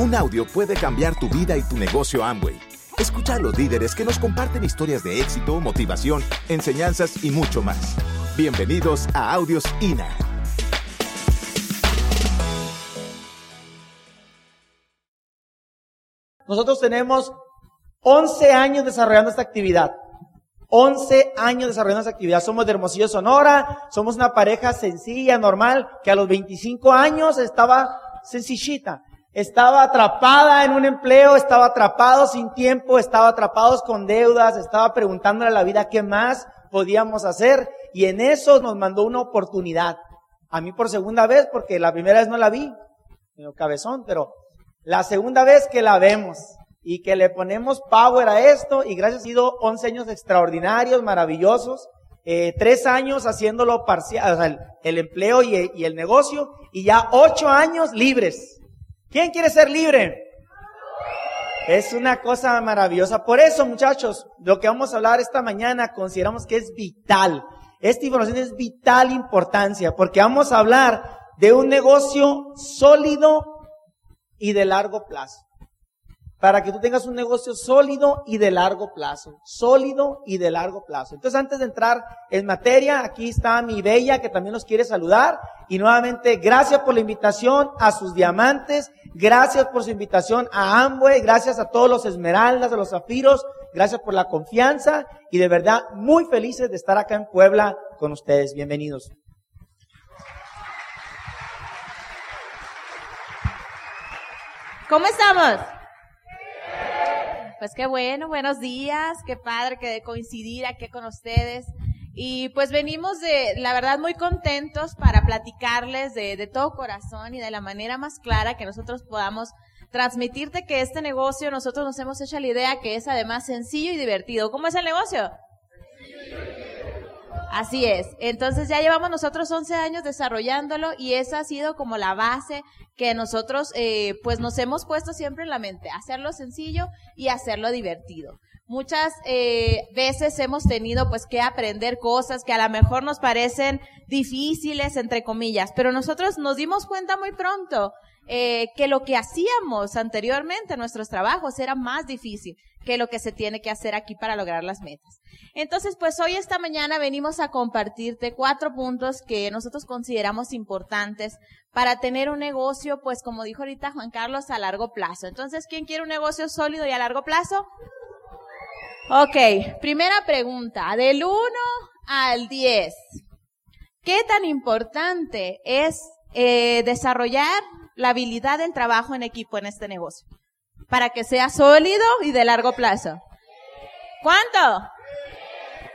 Un audio puede cambiar tu vida y tu negocio Amway. Escucha a los líderes que nos comparten historias de éxito, motivación, enseñanzas y mucho más. Bienvenidos a Audios INA. Nosotros tenemos 11 años desarrollando esta actividad. 11 años desarrollando esta actividad. Somos de Hermosillo, Sonora. Somos una pareja sencilla, normal, que a los 25 años estaba sencillita. Estaba atrapada en un empleo, estaba atrapado sin tiempo, estaba atrapados con deudas, estaba preguntándole a la vida qué más podíamos hacer. Y en eso nos mandó una oportunidad. A mí por segunda vez, porque la primera vez no la vi, en cabezón, pero la segunda vez que la vemos y que le ponemos power a esto y gracias ha sido 11 años extraordinarios, maravillosos, eh, tres años haciéndolo parcial, o sea, el, empleo y, y, el negocio y ya ocho años libres. ¿Quién quiere ser libre? Es una cosa maravillosa. Por eso, muchachos, lo que vamos a hablar esta mañana consideramos que es vital. Esta información es vital importancia porque vamos a hablar de un negocio sólido y de largo plazo para que tú tengas un negocio sólido y de largo plazo. Sólido y de largo plazo. Entonces, antes de entrar en materia, aquí está mi bella que también nos quiere saludar. Y nuevamente, gracias por la invitación a sus diamantes. Gracias por su invitación a Amway. Gracias a todos los esmeraldas, a los zafiros. Gracias por la confianza. Y de verdad, muy felices de estar acá en Puebla con ustedes. Bienvenidos. ¿Cómo estamos? Pues qué bueno, buenos días, qué padre que de coincidir aquí con ustedes. Y pues venimos de, la verdad, muy contentos para platicarles de, de todo corazón y de la manera más clara que nosotros podamos transmitirte que este negocio nosotros nos hemos hecho la idea que es además sencillo y divertido. ¿Cómo es el negocio? Así es. Entonces ya llevamos nosotros 11 años desarrollándolo y esa ha sido como la base que nosotros eh, pues nos hemos puesto siempre en la mente, hacerlo sencillo y hacerlo divertido. Muchas eh, veces hemos tenido pues que aprender cosas que a lo mejor nos parecen difíciles, entre comillas, pero nosotros nos dimos cuenta muy pronto eh, que lo que hacíamos anteriormente en nuestros trabajos era más difícil que lo que se tiene que hacer aquí para lograr las metas. Entonces, pues hoy esta mañana venimos a compartirte cuatro puntos que nosotros consideramos importantes para tener un negocio, pues como dijo ahorita Juan Carlos, a largo plazo. Entonces, ¿quién quiere un negocio sólido y a largo plazo? Ok, primera pregunta, del 1 al 10. ¿Qué tan importante es eh, desarrollar la habilidad del trabajo en equipo en este negocio? Para que sea sólido y de largo plazo. ¿Cuánto?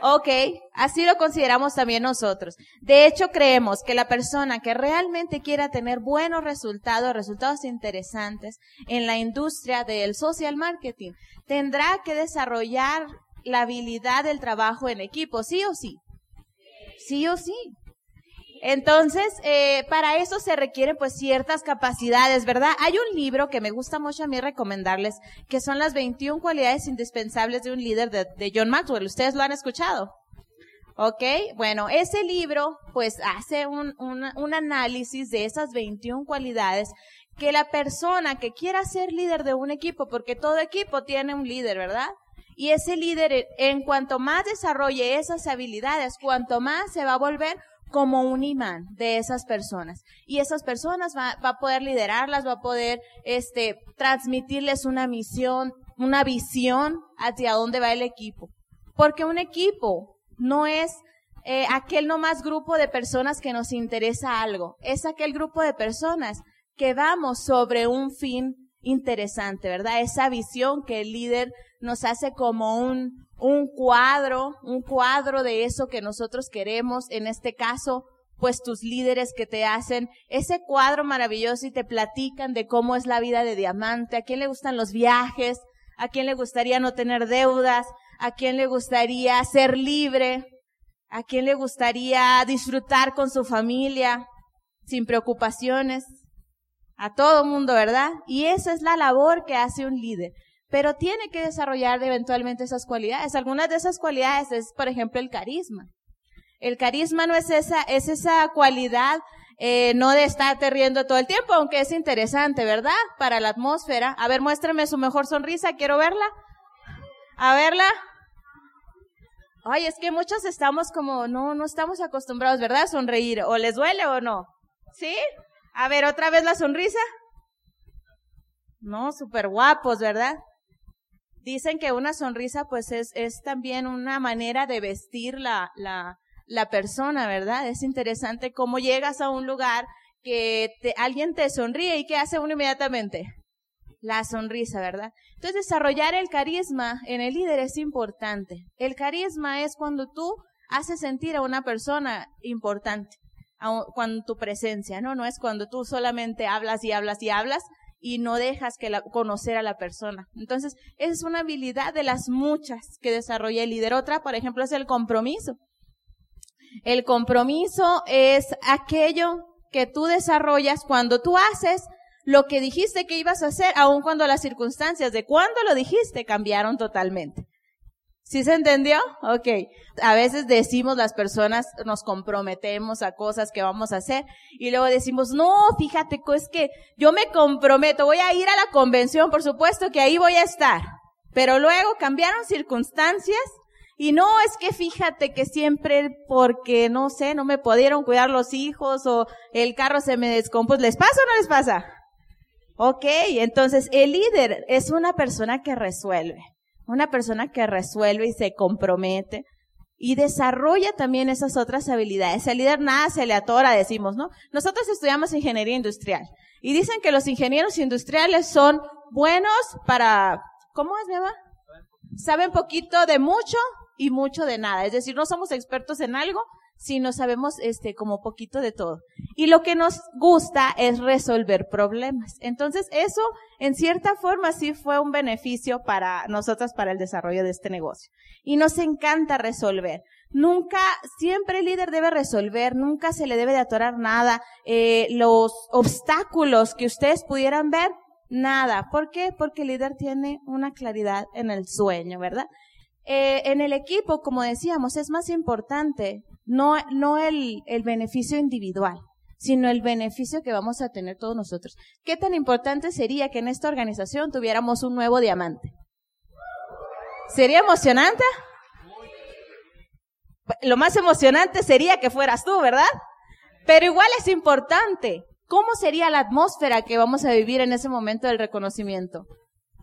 Ok, así lo consideramos también nosotros. De hecho, creemos que la persona que realmente quiera tener buenos resultados, resultados interesantes en la industria del social marketing, tendrá que desarrollar la habilidad del trabajo en equipo, sí o sí. Sí o sí. Entonces, eh, para eso se requieren pues ciertas capacidades, ¿verdad? Hay un libro que me gusta mucho a mí recomendarles, que son las 21 cualidades indispensables de un líder de, John Maxwell. ¿Ustedes lo han escuchado? ¿Ok? Bueno, ese libro pues hace un, un, un análisis de esas 21 cualidades que la persona que quiera ser líder de un equipo, porque todo equipo tiene un líder, ¿verdad? Y ese líder, en cuanto más desarrolle esas habilidades, cuanto más se va a volver como un imán de esas personas. Y esas personas va, a poder liderarlas, va a poder este, transmitirles una misión, una visión hacia dónde va el equipo. Porque un equipo no es eh, aquel nomás grupo de personas que nos interesa algo, es aquel grupo de personas que vamos sobre un fin interesante, ¿verdad? Esa visión que el líder nos hace como un, un cuadro, un cuadro de eso que nosotros queremos, en este caso, pues tus líderes que te hacen ese cuadro maravilloso y te platican de cómo es la vida de diamante, a quién le gustan los viajes, a quién le gustaría no tener deudas, a quién le gustaría ser libre, a quién le gustaría disfrutar con su familia sin preocupaciones, a todo mundo, ¿verdad? Y esa es la labor que hace un líder pero tiene que desarrollar eventualmente esas cualidades. Algunas de esas cualidades es, por ejemplo, el carisma. El carisma no es esa, es esa cualidad eh, no de estarte riendo todo el tiempo, aunque es interesante, ¿verdad? Para la atmósfera. A ver, muéstrame su mejor sonrisa, quiero verla. A verla. Ay, es que muchos estamos como, no, no estamos acostumbrados, ¿verdad? A sonreír. ¿O les duele o no? ¿Sí? A ver, otra vez la sonrisa. No, súper guapos, ¿verdad? Dicen que una sonrisa pues es, es también una manera de vestir la, la, persona, ¿verdad? Es interesante cómo llegas a un lugar que te, alguien te sonríe y ¿qué hace uno inmediatamente? La sonrisa, ¿verdad? Entonces, desarrollar el carisma en el líder es importante. El carisma es cuando tú haces sentir a una persona importante, cuando tu presencia, ¿no? No es cuando tú solamente hablas y hablas y hablas, y no dejas que la, conocer a la persona. Entonces, esa es una habilidad de las muchas que desarrolla el líder. Otra, por ejemplo, es el compromiso. El compromiso es aquello que tú desarrollas cuando tú haces lo que dijiste que ibas a hacer, aun cuando las circunstancias de cuando lo dijiste cambiaron totalmente. ¿Sí se entendió? Ok. A veces decimos las personas, nos comprometemos a cosas que vamos a hacer y luego decimos, no, fíjate, es que yo me comprometo, voy a ir a la convención, por supuesto que ahí voy a estar. Pero luego cambiaron circunstancias y no es que fíjate que siempre porque, no sé, no me pudieron cuidar los hijos o el carro se me descompuso. ¿Les pasa o no les pasa? Ok, entonces el líder es una persona que resuelve. Una persona que resuelve y se compromete y desarrolla también esas otras habilidades. El líder nada se le atora, decimos, ¿no? Nosotros estudiamos ingeniería industrial y dicen que los ingenieros industriales son buenos para, ¿cómo es, mi mamá? Saben poquito de mucho y mucho de nada. Es decir, no somos expertos en algo, sino sabemos este como poquito de todo. Y lo que nos gusta es resolver problemas. Entonces, eso en cierta forma sí fue un beneficio para nosotras para el desarrollo de este negocio. Y nos encanta resolver. Nunca, siempre el líder debe resolver, nunca se le debe de atorar nada. Eh, los obstáculos que ustedes pudieran ver, nada. ¿Por qué? Porque el líder tiene una claridad en el sueño, ¿verdad? Eh, en el equipo, como decíamos, es más importante no, no el, el beneficio individual, sino el beneficio que vamos a tener todos nosotros. ¿Qué tan importante sería que en esta organización tuviéramos un nuevo diamante? ¿Sería emocionante? Lo más emocionante sería que fueras tú, ¿verdad? Pero igual es importante. ¿Cómo sería la atmósfera que vamos a vivir en ese momento del reconocimiento?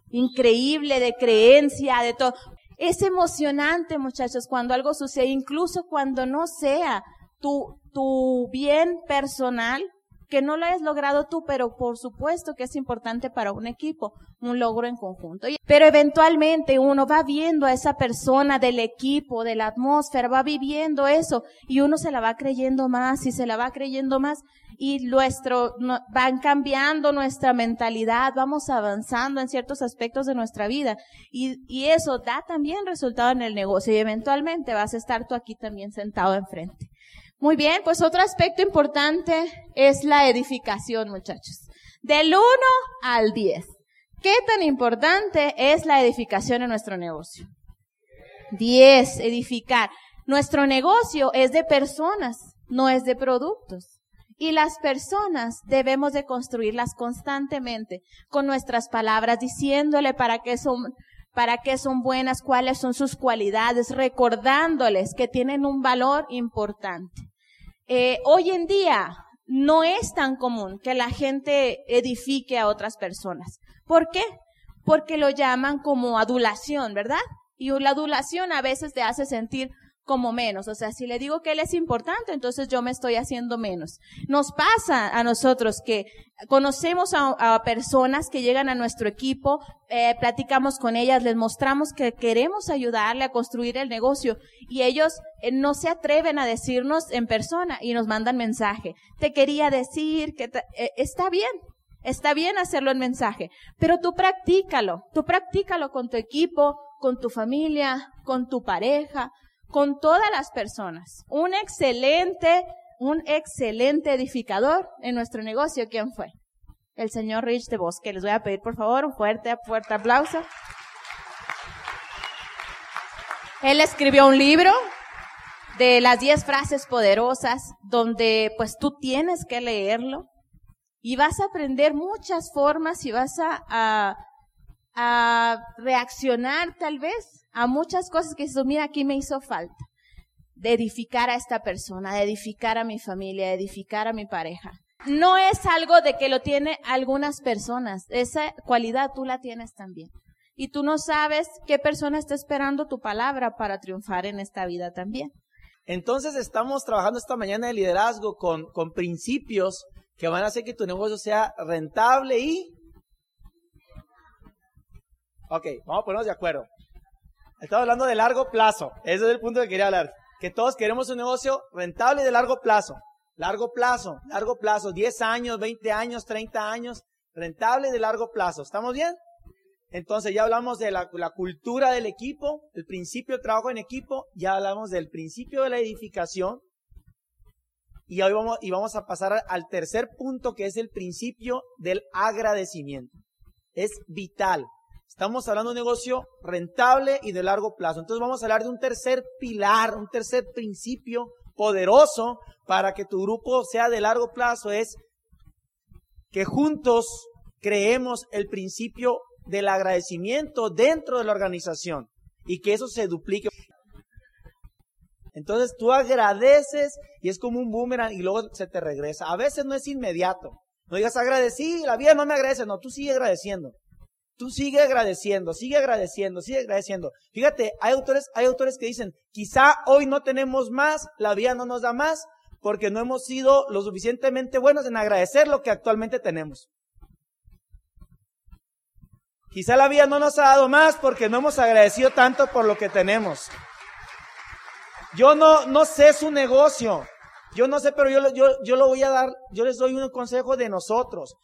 Increíble, de creencia, de todo. Es emocionante, muchachos, cuando algo sucede, incluso cuando no sea tu, tu bien personal, que no lo hayas logrado tú, pero por supuesto que es importante para un equipo, un logro en conjunto. Pero eventualmente uno va viendo a esa persona del equipo, de la atmósfera, va viviendo eso y uno se la va creyendo más y se la va creyendo más y nuestro, van cambiando nuestra mentalidad, vamos avanzando en ciertos aspectos de nuestra vida y, y eso da también resultado en el negocio y eventualmente vas a estar tú aquí también sentado enfrente. Muy bien, pues otro aspecto importante es la edificación, muchachos. Del 1 al 10. ¿Qué tan importante es la edificación en nuestro negocio? 10, edificar. Nuestro negocio es de personas, no es de productos. Y las personas debemos de construirlas constantemente con nuestras palabras, diciéndole para qué son, para qué son buenas, cuáles son sus cualidades, recordándoles que tienen un valor importante. Eh, hoy en día no es tan común que la gente edifique a otras personas. ¿Por qué? Porque lo llaman como adulación, ¿verdad? Y la adulación a veces te hace sentir como menos. O sea, si le digo que él es importante, entonces yo me estoy haciendo menos. Nos pasa a nosotros que conocemos a, personas que llegan a nuestro equipo, eh, platicamos con ellas, les mostramos que queremos ayudarle a construir el negocio y ellos eh, no se atreven a decirnos en persona y nos mandan mensaje. Te quería decir que eh, está bien. Está bien hacerlo en mensaje, pero tú practícalo, tú practícalo con tu equipo, con tu familia, con tu pareja, con todas las personas. Un excelente, un excelente edificador en nuestro negocio. ¿Quién fue? El señor Rich de Bosque. Les voy a pedir, por favor, un fuerte, fuerte aplauso. Él escribió un libro de las 10 frases poderosas, donde pues tú tienes que leerlo y vas a aprender muchas formas y vas a, a, a reaccionar tal vez a muchas cosas que dices, mira, aquí me hizo falta de edificar a esta persona, de edificar a mi familia, de edificar a mi pareja. No es algo de que lo tiene algunas personas, esa cualidad tú la tienes también. Y tú no sabes qué persona está esperando tu palabra para triunfar en esta vida también. Entonces estamos trabajando esta mañana de liderazgo con, con principios que van a hacer que tu negocio sea rentable y... Ok, vamos a ponernos de acuerdo. Estamos hablando de largo plazo. Ese es el punto que quería hablar. Que todos queremos un negocio rentable de largo plazo. Largo plazo, largo plazo. 10 años, 20 años, 30 años. Rentable de largo plazo. ¿Estamos bien? Entonces ya hablamos de la, la, cultura del equipo, el principio de trabajo en equipo, ya hablamos del principio de la edificación y hoy vamos, y vamos a pasar al tercer punto que es el principio del agradecimiento. Es vital. Estamos hablando de un negocio rentable y de largo plazo. Entonces vamos a hablar de un tercer pilar, un tercer principio poderoso para que tu grupo sea de largo plazo. Es que juntos creemos el principio del agradecimiento dentro de la organización y que eso se duplique. Entonces tú agradeces y es como un boomerang y luego se te regresa. A veces no es inmediato. No digas agradecí, la vida no me agradece. No, tú sigue agradeciendo. Tú sigue agradeciendo, sigue agradeciendo, sigue agradeciendo. Fíjate, hay autores, hay autores que dicen, quizá hoy no tenemos más, la vida no nos da más, porque no hemos sido lo suficientemente buenos en agradecer lo que actualmente tenemos. Quizá la vida no nos ha dado más porque no hemos agradecido tanto por lo que tenemos. Yo no, no sé su negocio. Yo no sé, pero yo, yo, yo lo voy a dar, yo les doy un consejo de nosotros.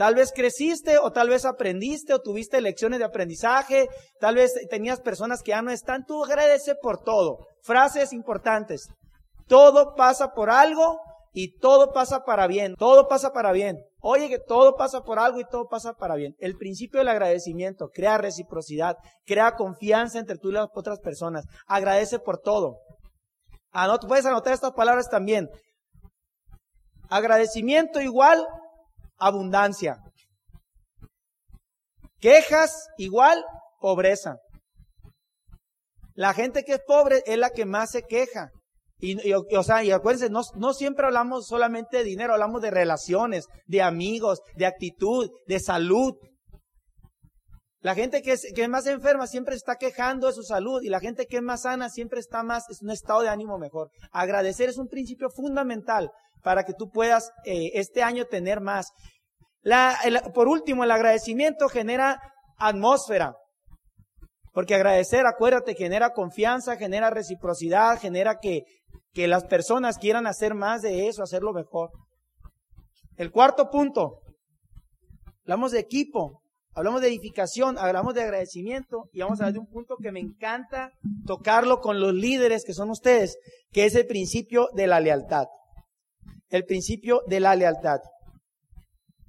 Tal vez creciste o tal vez aprendiste o tuviste lecciones de aprendizaje, tal vez tenías personas que ya no están, tú agradece por todo. Frases importantes. Todo pasa por algo y todo pasa para bien, todo pasa para bien. Oye que todo pasa por algo y todo pasa para bien. El principio del agradecimiento crea reciprocidad, crea confianza entre tú y las otras personas. Agradece por todo. Anot, puedes anotar estas palabras también. Agradecimiento igual abundancia. Quejas igual pobreza. La gente que es pobre es la que más se queja. Y, o sea, y acuérdense, no, no siempre hablamos solamente de dinero, hablamos de relaciones, de amigos, de actitud, de salud. La gente que es, que es más enferma siempre está quejando de su salud y la gente que es más sana siempre está más, es un estado de ánimo mejor. Agradecer es un principio fundamental para que tú puedas eh, este año tener más. La, por último, el agradecimiento genera atmósfera. Porque agradecer, acuérdate, genera confianza, genera reciprocidad, genera que, que las personas quieran hacer más de eso, hacerlo mejor. El cuarto punto, hablamos de equipo, hablamos de edificación, hablamos de agradecimiento y vamos a hablar de un punto que me encanta tocarlo con los líderes que son ustedes, que es el principio de la lealtad. El principio de la lealtad.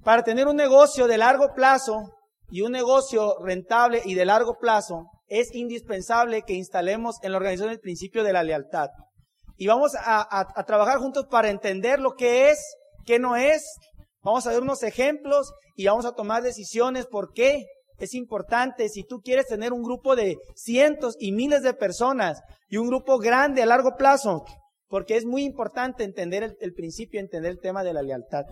Para tener un negocio de largo plazo y un negocio rentable y de largo plazo, es indispensable que instalemos en la organización el principio de la lealtad. Y vamos a, trabajar juntos para entender lo que es, qué no es. Vamos a ver unos ejemplos y vamos a tomar decisiones por qué. Es importante, si tú quieres tener un grupo de cientos y miles de personas y un grupo grande a largo plazo, porque es muy importante entender el, principio, entender el tema de la lealtad.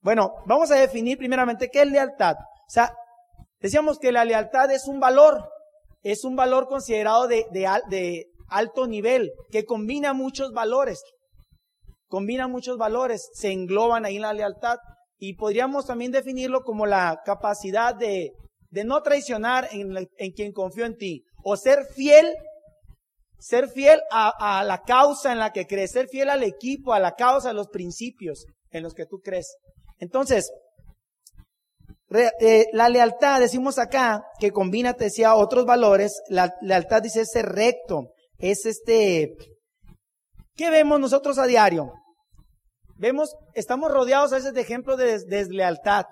Bueno, vamos a definir primeramente qué es lealtad. O sea, decíamos que la lealtad es un valor, es un valor considerado de, alto nivel, que combina muchos valores. Combina muchos valores, se engloban ahí en la lealtad. Y podríamos también definirlo como la capacidad de, de no traicionar en, en, quien confió en ti. O ser fiel, ser fiel a, la causa en la que crees, ser fiel al equipo, a la causa, a los principios en los que tú crees. Entonces, eh, la lealtad, decimos acá, que combina, te decía, otros valores. La lealtad dice ser recto. Es este, ¿qué vemos nosotros a diario? Vemos, estamos rodeados a veces de ejemplos de deslealtad.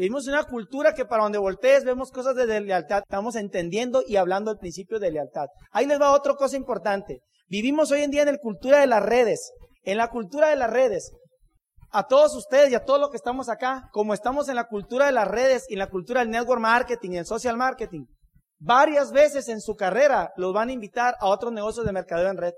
Vivimos una cultura que para donde voltees vemos cosas de deslealtad. Estamos entendiendo y hablando del principio de lealtad. Ahí les va otra cosa importante. Vivimos hoy en día en la cultura de las redes. En la cultura de las redes. A todos ustedes y a todos los que estamos acá, como estamos en la cultura de las redes y en la cultura del network marketing y el social marketing, varias veces en su carrera los van a invitar a otros negocios de mercadeo en red.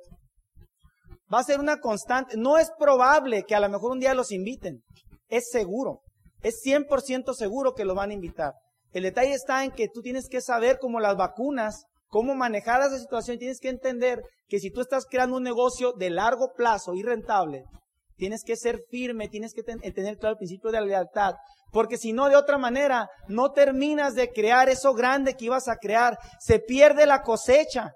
Va a ser una constante. No es probable que a lo mejor un día los inviten. Es seguro. Es 100% seguro que los van a invitar. El detalle está en que tú tienes que saber cómo las vacunas, cómo manejar esa situación. Tienes que entender que si tú estás creando un negocio de largo plazo y rentable, tienes que ser firme, tienes que tener claro el principio de la lealtad. Porque si no, de otra manera, no terminas de crear eso grande que ibas a crear. Se pierde la cosecha.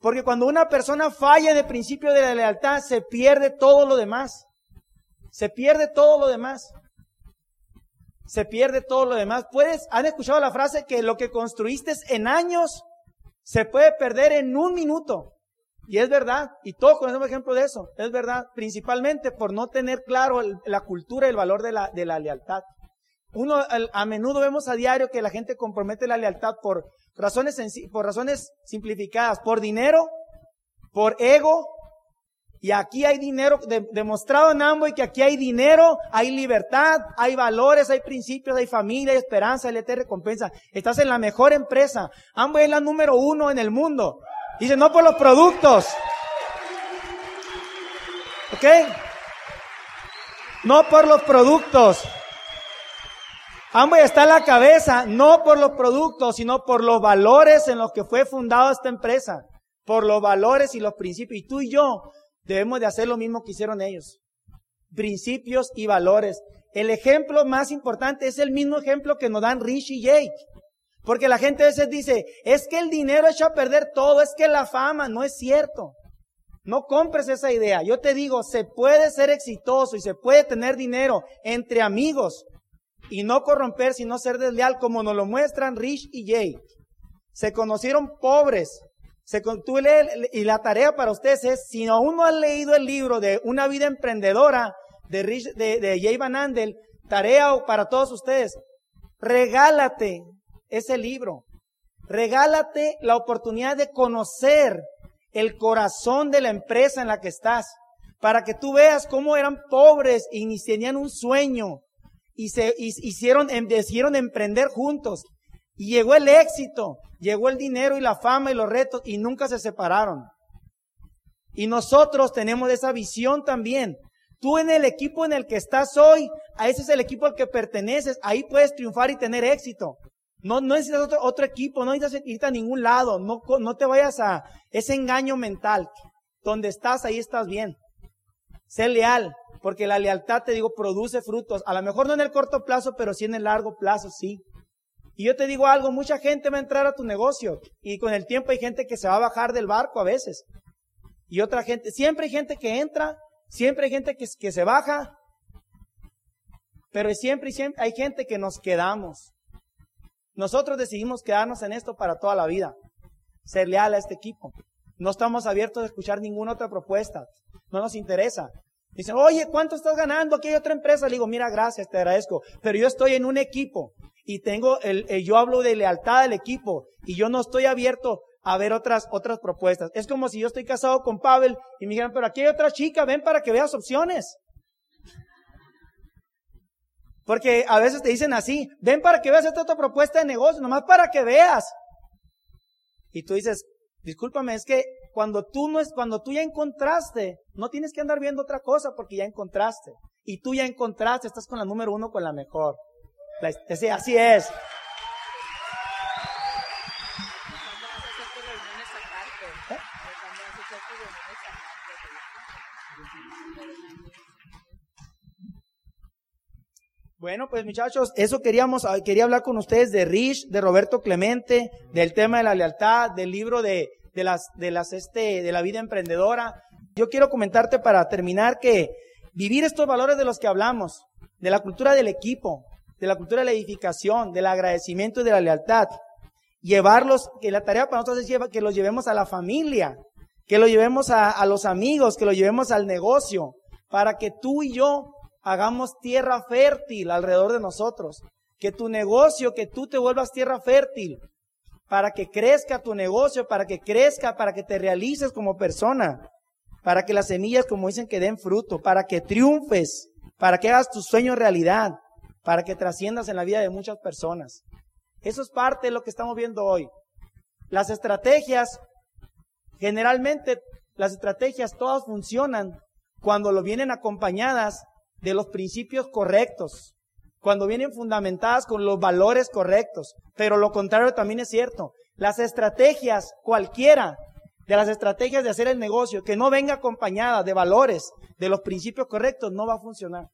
Porque cuando una persona falla el principio de la lealtad, se pierde todo lo demás. Se pierde todo lo demás se pierde todo lo demás. Puedes, han escuchado la frase que lo que construiste en años se puede perder en un minuto. Y es verdad, y todos conocemos ejemplo de eso, es verdad, principalmente por no tener claro la cultura y el valor de la, de la lealtad. Uno, a menudo vemos a diario que la gente compromete la lealtad por razones, por razones simplificadas, por dinero, por ego, y aquí hay dinero, demostrado en ambos, que aquí hay dinero, hay libertad, hay valores, hay principios, hay familia, hay esperanza, hay eterna recompensa. Estás en la mejor empresa. Ambos es la número uno en el mundo. Dice, no por los productos. ¿Ok? No por los productos. Ambos está en la cabeza, no por los productos, sino por los valores en los que fue fundada esta empresa. Por los valores y los principios. Y tú y yo Debemos de hacer lo mismo que hicieron ellos. Principios y valores. El ejemplo más importante es el mismo ejemplo que nos dan Rich y Jake. Porque la gente a veces dice, es que el dinero echa a perder todo, es que la fama, no es cierto. No compres esa idea. Yo te digo, se puede ser exitoso y se puede tener dinero entre amigos y no corromper, sino ser desleal, como nos lo muestran Rich y Jake. Se conocieron pobres, se, tú y la tarea para ustedes es, si aún no han leído el libro de Una vida emprendedora de, de, Jay Van Andel, tarea para todos ustedes, regálate ese libro. Regálate la oportunidad de conocer el corazón de la empresa en la que estás, para que tú veas cómo eran pobres y tenían un sueño y se hicieron, em, decidieron emprender juntos. Y llegó el éxito, llegó el dinero y la fama y los retos y nunca se separaron. Y nosotros tenemos esa visión también. Tú en el equipo en el que estás hoy, a ese es el equipo al que perteneces, ahí puedes triunfar y tener éxito. No, no necesitas otro, otro equipo, no necesitas irte a ningún lado, no, no te vayas a ese engaño mental. Donde estás, ahí estás bien. Sé leal, porque la lealtad, te digo, produce frutos. A lo mejor no en el corto plazo, pero sí en el largo plazo, sí. Y yo te digo algo, mucha gente va a entrar a tu negocio y con el tiempo hay gente que se va a bajar del barco a veces. Y otra gente, siempre hay gente que entra, siempre hay gente que, se baja, pero siempre, siempre hay gente que nos quedamos. Nosotros decidimos quedarnos en esto para toda la vida, ser leal a este equipo. No estamos abiertos a escuchar ninguna otra propuesta, no nos interesa. Dicen, oye, ¿cuánto estás ganando? Aquí hay otra empresa. Le digo, mira, gracias, te agradezco, pero yo estoy en un equipo y tengo el, yo hablo de lealtad al equipo y yo no estoy abierto a ver otras, otras propuestas. Es como si yo estoy casado con Pavel y me dijeran, pero aquí hay otra chica, ven para que veas opciones. Porque a veces te dicen así, ven para que veas esta otra propuesta de negocio, nomás para que veas. Y tú dices, discúlpame, es que cuando tú no es, cuando tú ya encontraste, no tienes que andar viendo otra cosa porque ya encontraste. Y tú ya encontraste, estás con la número uno, con la mejor. Así, así es. Bueno, pues muchachos, eso queríamos, ah, quería hablar con ustedes de Rich, de Roberto Clemente, del tema de la lealtad, del libro de, de las, de las, este, de la vida emprendedora. Yo quiero comentarte para terminar que vivir estos valores de los que hablamos, de la cultura del equipo, de la cultura de la edificación, del agradecimiento y de la lealtad. Llevarlos, que la tarea para nosotros es que los llevemos a la familia, que lo llevemos a, a los amigos, que lo llevemos al negocio, para que tú y yo hagamos tierra fértil alrededor de nosotros. Que tu negocio, que tú te vuelvas tierra fértil. para que crezca tu negocio, para que crezca, para que te realices como persona, para que las semillas, como dicen, que den fruto, para que triunfes, para que hagas tus sueños realidad, para que trasciendas en la vida de muchas personas. Eso es parte de lo que estamos viendo hoy. Las estrategias, generalmente las estrategias todas funcionan cuando lo vienen acompañadas de los principios correctos, cuando vienen fundamentadas con los valores correctos. Pero lo contrario también es cierto. Las estrategias, cualquiera de las estrategias de hacer el negocio, que no venga acompañada de valores, de los principios correctos, no va a funcionar.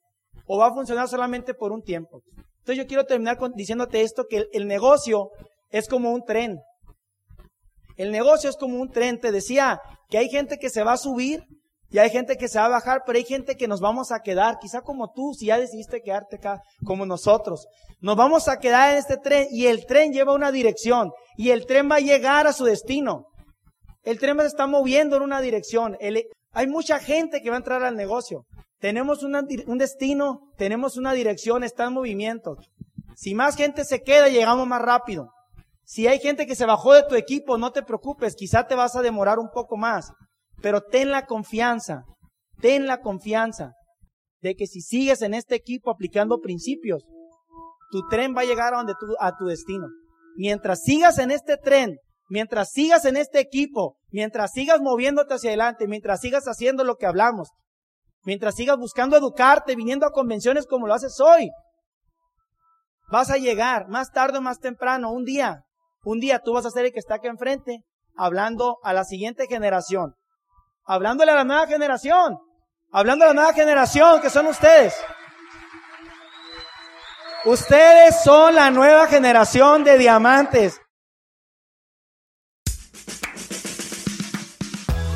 O va a funcionar solamente por un tiempo. Entonces yo quiero terminar diciéndote esto, que el negocio es como un tren. El negocio es como un tren. Te decía que hay gente que se va a subir y hay gente que se va a bajar, pero hay gente que nos vamos a quedar, quizá como tú, si ya decidiste quedarte acá, como nosotros. Nos vamos a quedar en este tren y el tren lleva una dirección y el tren va a llegar a su destino. El tren se está moviendo en una dirección. hay mucha gente que va a entrar al negocio. Tenemos un destino, tenemos una dirección, está en movimiento. Si más gente se queda, llegamos más rápido. Si hay gente que se bajó de tu equipo, no te preocupes, quizá te vas a demorar un poco más. Pero ten la confianza, ten la confianza de que si sigues en este equipo aplicando principios, tu tren va a llegar a, donde a tu destino. Mientras sigas en este tren, mientras sigas en este equipo, mientras sigas moviéndote hacia adelante, mientras sigas haciendo lo que hablamos, mientras sigas buscando educarte, viniendo a convenciones como lo haces hoy, vas a llegar más tarde o más temprano, un día, un día tú vas a ser el que está aquí enfrente, hablando a la siguiente generación hablándole a la nueva generación, hablando a la nueva generación que son ustedes. Ustedes son la nueva generación de diamantes.